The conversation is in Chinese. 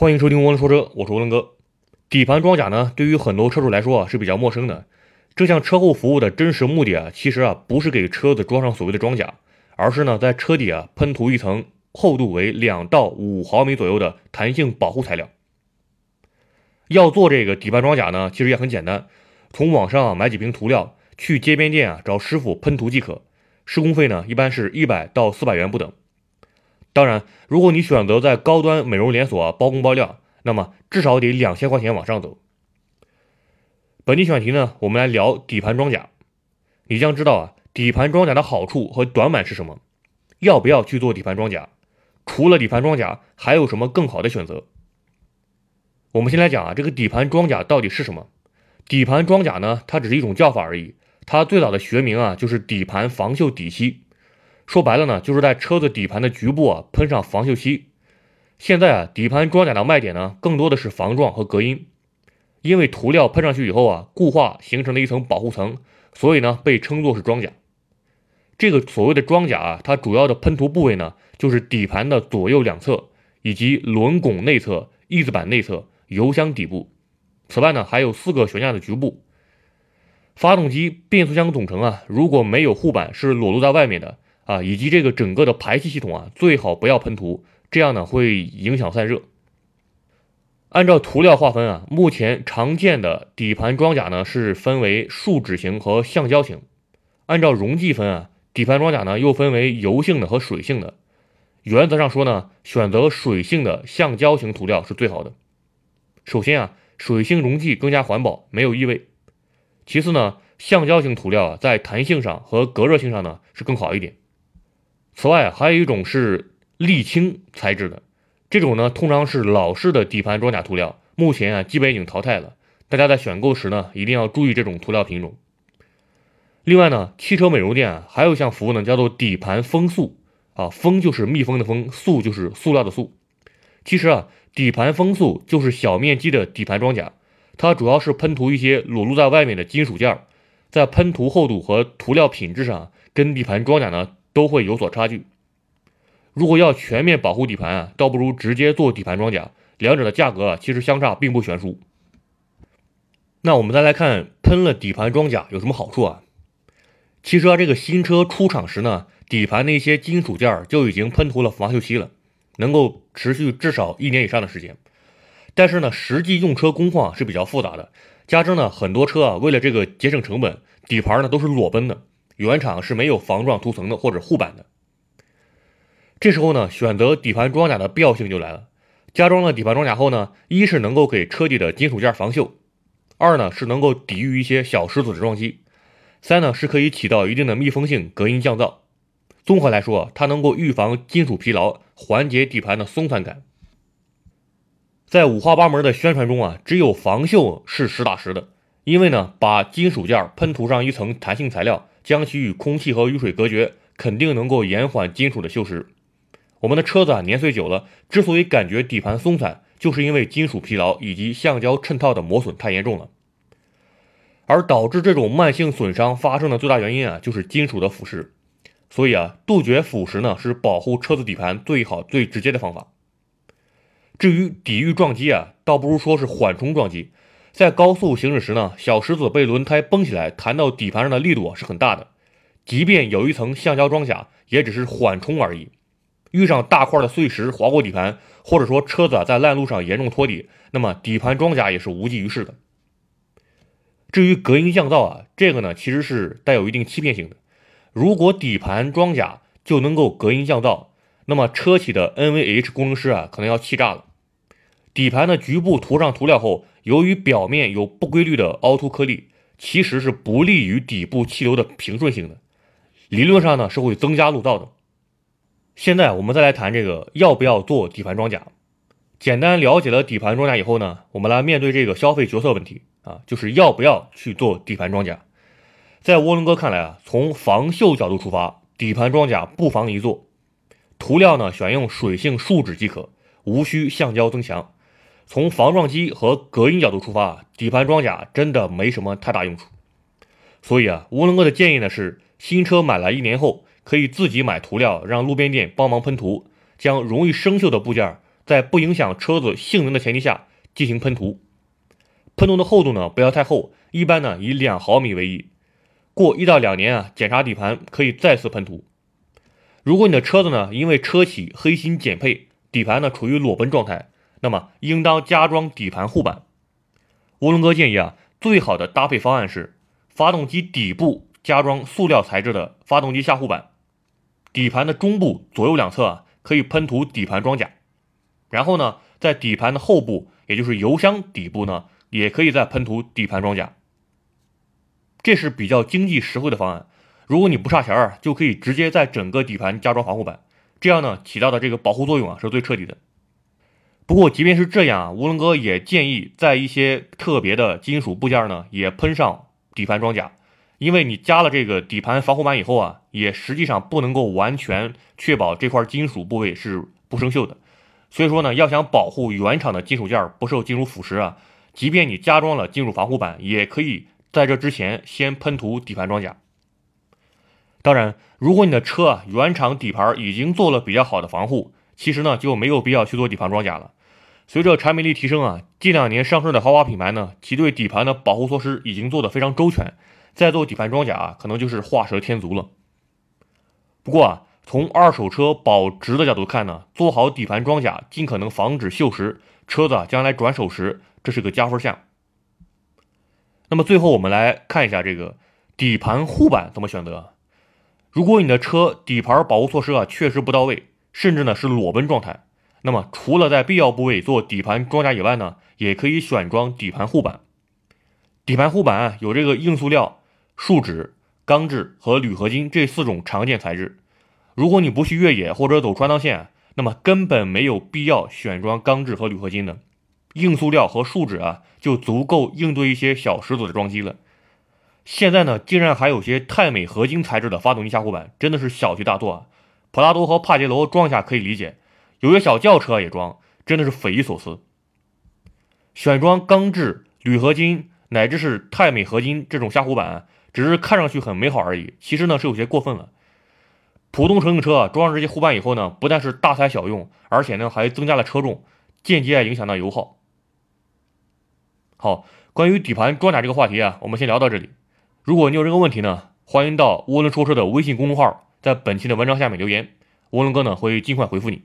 欢迎收听涡轮说车，我是涡轮哥。底盘装甲呢，对于很多车主来说啊是比较陌生的。这项车后服务的真实目的啊，其实啊不是给车子装上所谓的装甲，而是呢在车底啊喷涂一层厚度为两到五毫米左右的弹性保护材料。要做这个底盘装甲呢，其实也很简单，从网上买几瓶涂料，去街边店啊找师傅喷涂即可。施工费呢一般是一百到四百元不等。当然，如果你选择在高端美容连锁包工包料，那么至少得两千块钱往上走。本期选题呢，我们来聊底盘装甲。你将知道啊，底盘装甲的好处和短板是什么？要不要去做底盘装甲？除了底盘装甲，还有什么更好的选择？我们先来讲啊，这个底盘装甲到底是什么？底盘装甲呢，它只是一种叫法而已。它最早的学名啊，就是底盘防锈底漆。说白了呢，就是在车子底盘的局部啊喷上防锈漆。现在啊，底盘装甲的卖点呢，更多的是防撞和隔音。因为涂料喷上去以后啊，固化形成了一层保护层，所以呢，被称作是装甲。这个所谓的装甲啊，它主要的喷涂部位呢，就是底盘的左右两侧，以及轮拱内侧、翼子板内侧、油箱底部。此外呢，还有四个悬架的局部。发动机、变速箱总成啊，如果没有护板是裸露在外面的啊，以及这个整个的排气系统啊，最好不要喷涂，这样呢会影响散热。按照涂料划分啊，目前常见的底盘装甲呢是分为树脂型和橡胶型。按照溶剂分啊，底盘装甲呢又分为油性的和水性的。原则上说呢，选择水性的橡胶型涂料是最好的。首先啊，水性溶剂更加环保，没有异味。其次呢，橡胶型涂料啊，在弹性上和隔热性上呢是更好一点。此外，还有一种是沥青材质的。这种呢，通常是老式的底盘装甲涂料，目前啊基本已经淘汰了。大家在选购时呢，一定要注意这种涂料品种。另外呢，汽车美容店啊还有一项服务呢，叫做底盘封塑啊，封就是密封的封，塑就是塑料的塑。其实啊，底盘封塑就是小面积的底盘装甲，它主要是喷涂一些裸露在外面的金属件，在喷涂厚度和涂料品质上，跟底盘装甲呢都会有所差距。如果要全面保护底盘啊，倒不如直接做底盘装甲，两者的价格啊其实相差并不悬殊。那我们再来看喷了底盘装甲有什么好处啊？其实啊，这个新车出厂时呢，底盘的一些金属件就已经喷涂了防锈漆了，能够持续至少一年以上的时间。但是呢，实际用车工况是比较复杂的，加之呢，很多车啊为了这个节省成本，底盘呢都是裸奔的，原厂是没有防撞涂层的或者护板的。这时候呢，选择底盘装甲的必要性就来了。加装了底盘装甲后呢，一是能够给车底的金属件防锈，二呢是能够抵御一些小石子的撞击，三呢是可以起到一定的密封性、隔音降噪。综合来说，它能够预防金属疲劳，缓解底盘的松散感。在五花八门的宣传中啊，只有防锈是实打实的，因为呢，把金属件喷涂上一层弹性材料，将其与空气和雨水隔绝，肯定能够延缓金属的锈蚀。我们的车子啊年岁久了，之所以感觉底盘松散，就是因为金属疲劳以及橡胶衬套的磨损太严重了。而导致这种慢性损伤发生的最大原因啊，就是金属的腐蚀。所以啊，杜绝腐蚀呢，是保护车子底盘最好最直接的方法。至于抵御撞击啊，倒不如说是缓冲撞击。在高速行驶时呢，小石子被轮胎崩起来弹到底盘上的力度啊是很大的，即便有一层橡胶装甲，也只是缓冲而已。遇上大块的碎石划过底盘，或者说车子啊在烂路上严重托底，那么底盘装甲也是无济于事的。至于隔音降噪啊，这个呢其实是带有一定欺骗性的。如果底盘装甲就能够隔音降噪，那么车企的 NVH 工程师啊可能要气炸了。底盘的局部涂上涂料后，由于表面有不规律的凹凸颗粒，其实是不利于底部气流的平顺性的，理论上呢是会增加路噪的。现在我们再来谈这个要不要做底盘装甲。简单了解了底盘装甲以后呢，我们来面对这个消费决策问题啊，就是要不要去做底盘装甲。在涡轮哥看来啊，从防锈角度出发，底盘装甲不妨一做。涂料呢，选用水性树脂即可，无需橡胶增强。从防撞击和隔音角度出发，底盘装甲真的没什么太大用处。所以啊，涡轮哥的建议呢是，新车买来一年后。可以自己买涂料，让路边店帮忙喷涂，将容易生锈的部件在不影响车子性能的前提下进行喷涂。喷涂的厚度呢不要太厚，一般呢以两毫米为宜。过一到两年啊，检查底盘可以再次喷涂。如果你的车子呢因为车企黑心减配，底盘呢处于裸奔状态，那么应当加装底盘护板。涡轮哥建议啊，最好的搭配方案是发动机底部加装塑料材质的发动机下护板，底盘的中部左右两侧啊可以喷涂底盘装甲，然后呢在底盘的后部，也就是油箱底部呢也可以再喷涂底盘装甲。这是比较经济实惠的方案。如果你不差钱儿，就可以直接在整个底盘加装防护板，这样呢起到的这个保护作用啊是最彻底的。不过即便是这样啊，涡轮哥也建议在一些特别的金属部件呢也喷上底盘装甲，因为你加了这个底盘防护板以后啊，也实际上不能够完全确保这块金属部位是不生锈的。所以说呢，要想保护原厂的金属件不受金属腐蚀啊，即便你加装了金属防护板，也可以。在这之前，先喷涂底盘装甲。当然，如果你的车啊原厂底盘已经做了比较好的防护，其实呢就没有必要去做底盘装甲了。随着产品力提升啊，近两年上市的豪华品牌呢，其对底盘的保护措施已经做得非常周全，再做底盘装甲啊，可能就是画蛇添足了。不过啊，从二手车保值的角度看呢，做好底盘装甲，尽可能防止锈蚀，车子将来转手时，这是个加分项。那么最后我们来看一下这个底盘护板怎么选择。如果你的车底盘保护措施啊确实不到位，甚至呢是裸奔状态，那么除了在必要部位做底盘装甲以外呢，也可以选装底盘护板。底盘护板啊有这个硬塑料、树脂、钢制和铝合金这四种常见材质。如果你不去越野或者走川藏线，那么根本没有必要选装钢制和铝合金的。硬塑料和树脂啊，就足够应对一些小石子的撞击了。现在呢，竟然还有些钛镁合金材质的发动机下护板，真的是小题大做啊！普拉多和帕杰罗装一下可以理解，有些小轿车也装，真的是匪夷所思。选装钢制、铝合金乃至是钛镁合金这种下护板，只是看上去很美好而已，其实呢是有些过分了。普通乘用车装上这些护板以后呢，不但是大材小用，而且呢还增加了车重，间接影响到油耗。好，关于底盘装甲这个话题啊，我们先聊到这里。如果你有任何问题呢，欢迎到涡轮说车的微信公众号，在本期的文章下面留言，涡轮哥呢会尽快回复你。